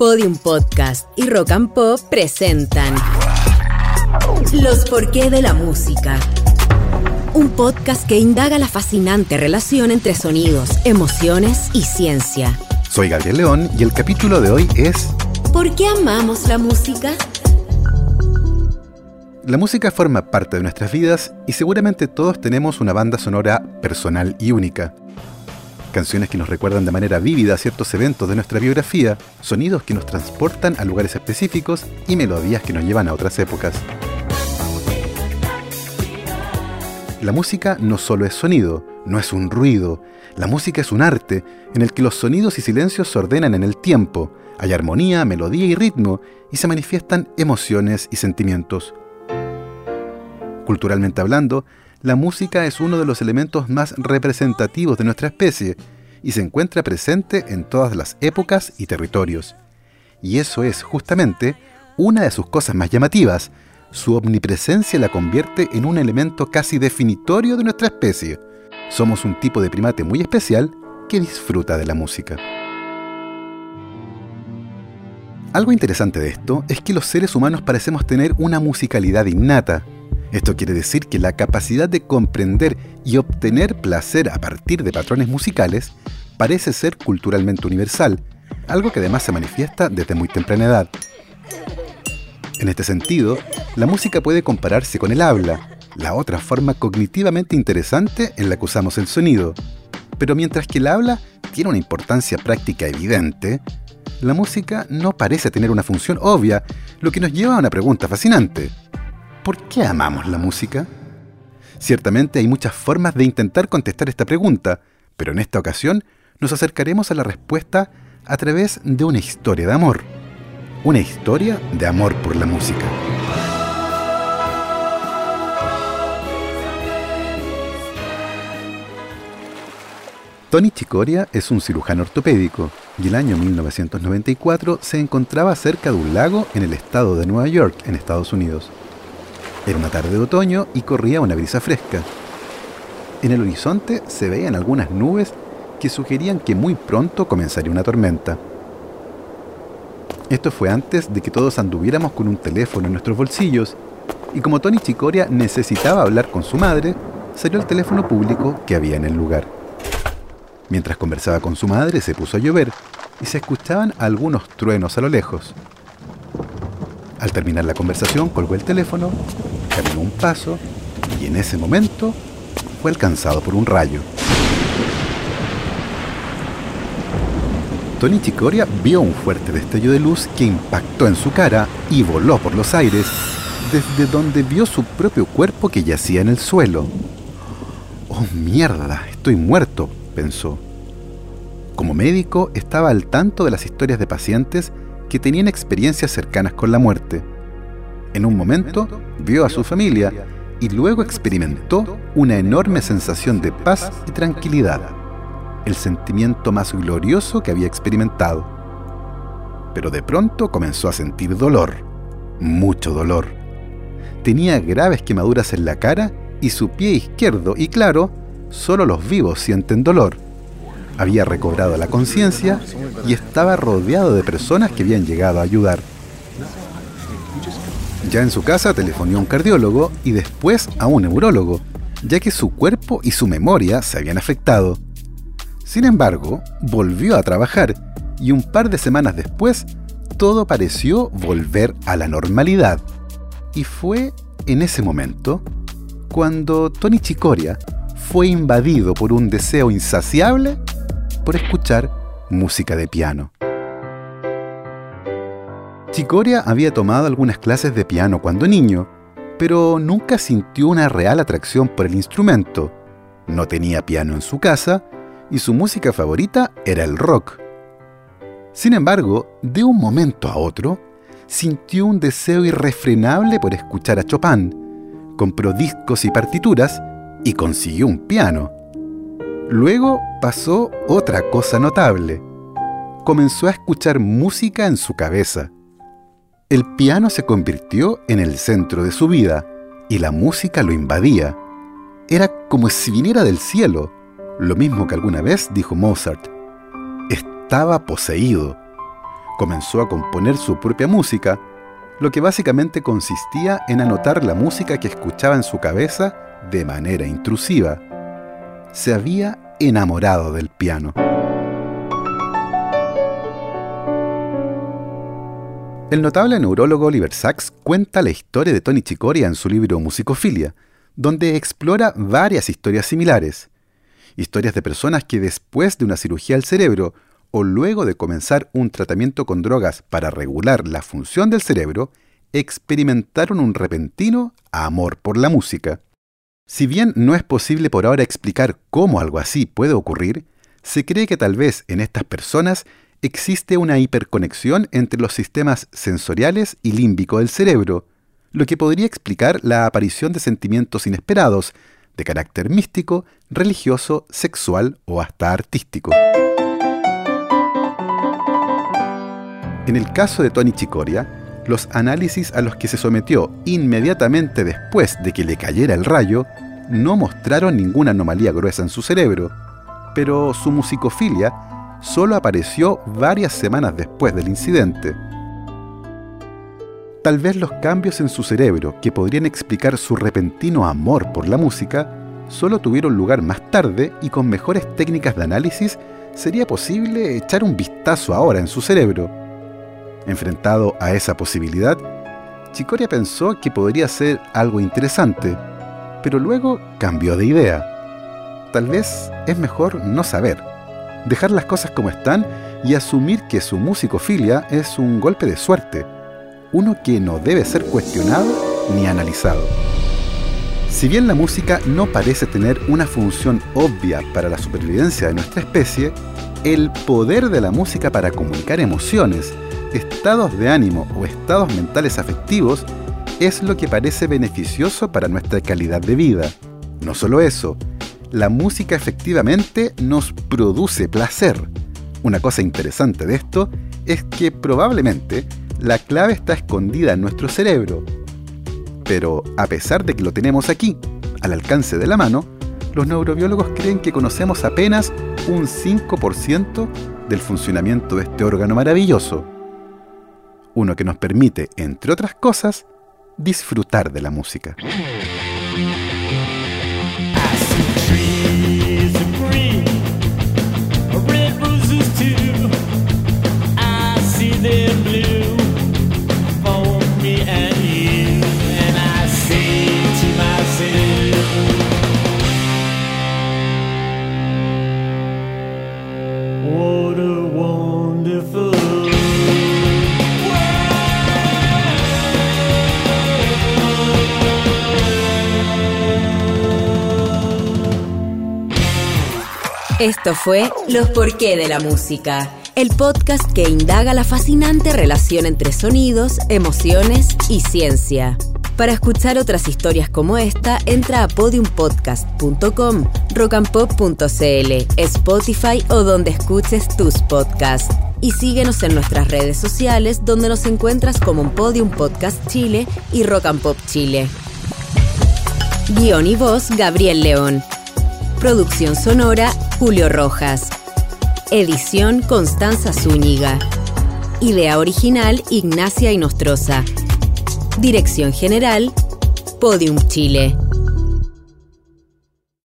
Podium Podcast y Rock and Pop presentan Los porqué de la música. Un podcast que indaga la fascinante relación entre sonidos, emociones y ciencia. Soy Gabriel León y el capítulo de hoy es ¿Por qué amamos la música? La música forma parte de nuestras vidas y seguramente todos tenemos una banda sonora personal y única canciones que nos recuerdan de manera vívida ciertos eventos de nuestra biografía, sonidos que nos transportan a lugares específicos y melodías que nos llevan a otras épocas. La música no solo es sonido, no es un ruido, la música es un arte en el que los sonidos y silencios se ordenan en el tiempo, hay armonía, melodía y ritmo y se manifiestan emociones y sentimientos. Culturalmente hablando, la música es uno de los elementos más representativos de nuestra especie y se encuentra presente en todas las épocas y territorios. Y eso es justamente una de sus cosas más llamativas. Su omnipresencia la convierte en un elemento casi definitorio de nuestra especie. Somos un tipo de primate muy especial que disfruta de la música. Algo interesante de esto es que los seres humanos parecemos tener una musicalidad innata, esto quiere decir que la capacidad de comprender y obtener placer a partir de patrones musicales parece ser culturalmente universal, algo que además se manifiesta desde muy temprana edad. En este sentido, la música puede compararse con el habla, la otra forma cognitivamente interesante en la que usamos el sonido. Pero mientras que el habla tiene una importancia práctica evidente, la música no parece tener una función obvia, lo que nos lleva a una pregunta fascinante. ¿Por qué amamos la música? Ciertamente hay muchas formas de intentar contestar esta pregunta, pero en esta ocasión nos acercaremos a la respuesta a través de una historia de amor. Una historia de amor por la música. Tony Chicoria es un cirujano ortopédico y el año 1994 se encontraba cerca de un lago en el estado de Nueva York, en Estados Unidos. Era una tarde de otoño y corría una brisa fresca. En el horizonte se veían algunas nubes que sugerían que muy pronto comenzaría una tormenta. Esto fue antes de que todos anduviéramos con un teléfono en nuestros bolsillos, y como Tony Chicoria necesitaba hablar con su madre, salió el teléfono público que había en el lugar. Mientras conversaba con su madre se puso a llover y se escuchaban algunos truenos a lo lejos. Al terminar la conversación colgó el teléfono, un paso y en ese momento fue alcanzado por un rayo. Tony Chicoria vio un fuerte destello de luz que impactó en su cara y voló por los aires, desde donde vio su propio cuerpo que yacía en el suelo. Oh mierda, estoy muerto, pensó. Como médico estaba al tanto de las historias de pacientes que tenían experiencias cercanas con la muerte. En un momento vio a su familia y luego experimentó una enorme sensación de paz y tranquilidad, el sentimiento más glorioso que había experimentado. Pero de pronto comenzó a sentir dolor, mucho dolor. Tenía graves quemaduras en la cara y su pie izquierdo, y claro, solo los vivos sienten dolor había recobrado la conciencia y estaba rodeado de personas que habían llegado a ayudar. Ya en su casa telefonó a un cardiólogo y después a un neurólogo, ya que su cuerpo y su memoria se habían afectado. Sin embargo, volvió a trabajar y un par de semanas después, todo pareció volver a la normalidad. Y fue en ese momento cuando Tony Chicoria fue invadido por un deseo insaciable por escuchar música de piano. Chicoria había tomado algunas clases de piano cuando niño, pero nunca sintió una real atracción por el instrumento. No tenía piano en su casa y su música favorita era el rock. Sin embargo, de un momento a otro, sintió un deseo irrefrenable por escuchar a Chopin, compró discos y partituras y consiguió un piano. Luego pasó otra cosa notable. Comenzó a escuchar música en su cabeza. El piano se convirtió en el centro de su vida y la música lo invadía. Era como si viniera del cielo, lo mismo que alguna vez dijo Mozart. Estaba poseído. Comenzó a componer su propia música, lo que básicamente consistía en anotar la música que escuchaba en su cabeza de manera intrusiva. Se había enamorado del piano. El notable neurólogo Oliver Sacks cuenta la historia de Tony Chicoria en su libro Musicofilia, donde explora varias historias similares. Historias de personas que después de una cirugía al cerebro o luego de comenzar un tratamiento con drogas para regular la función del cerebro, experimentaron un repentino amor por la música. Si bien no es posible por ahora explicar cómo algo así puede ocurrir, se cree que tal vez en estas personas existe una hiperconexión entre los sistemas sensoriales y límbico del cerebro, lo que podría explicar la aparición de sentimientos inesperados, de carácter místico, religioso, sexual o hasta artístico. En el caso de Tony Chicoria, los análisis a los que se sometió inmediatamente después de que le cayera el rayo no mostraron ninguna anomalía gruesa en su cerebro, pero su musicofilia solo apareció varias semanas después del incidente. Tal vez los cambios en su cerebro que podrían explicar su repentino amor por la música solo tuvieron lugar más tarde y con mejores técnicas de análisis sería posible echar un vistazo ahora en su cerebro. Enfrentado a esa posibilidad, Chicoria pensó que podría ser algo interesante, pero luego cambió de idea. Tal vez es mejor no saber dejar las cosas como están y asumir que su musicofilia es un golpe de suerte, uno que no debe ser cuestionado ni analizado. Si bien la música no parece tener una función obvia para la supervivencia de nuestra especie, el poder de la música para comunicar emociones, estados de ánimo o estados mentales afectivos es lo que parece beneficioso para nuestra calidad de vida. No solo eso, la música efectivamente nos produce placer. Una cosa interesante de esto es que probablemente la clave está escondida en nuestro cerebro. Pero a pesar de que lo tenemos aquí, al alcance de la mano, los neurobiólogos creen que conocemos apenas un 5% del funcionamiento de este órgano maravilloso. Uno que nos permite, entre otras cosas, disfrutar de la música. Esto fue Los Porqué de la Música, el podcast que indaga la fascinante relación entre sonidos, emociones y ciencia. Para escuchar otras historias como esta, entra a podiumpodcast.com, rockandpop.cl, Spotify o donde escuches tus podcasts. Y síguenos en nuestras redes sociales donde nos encuentras como un Podium Podcast Chile y Rock and Pop Chile. Guión y voz Gabriel León. Producción sonora Julio Rojas. Edición Constanza Zúñiga. Idea original Ignacia Inostroza. Dirección General Podium Chile.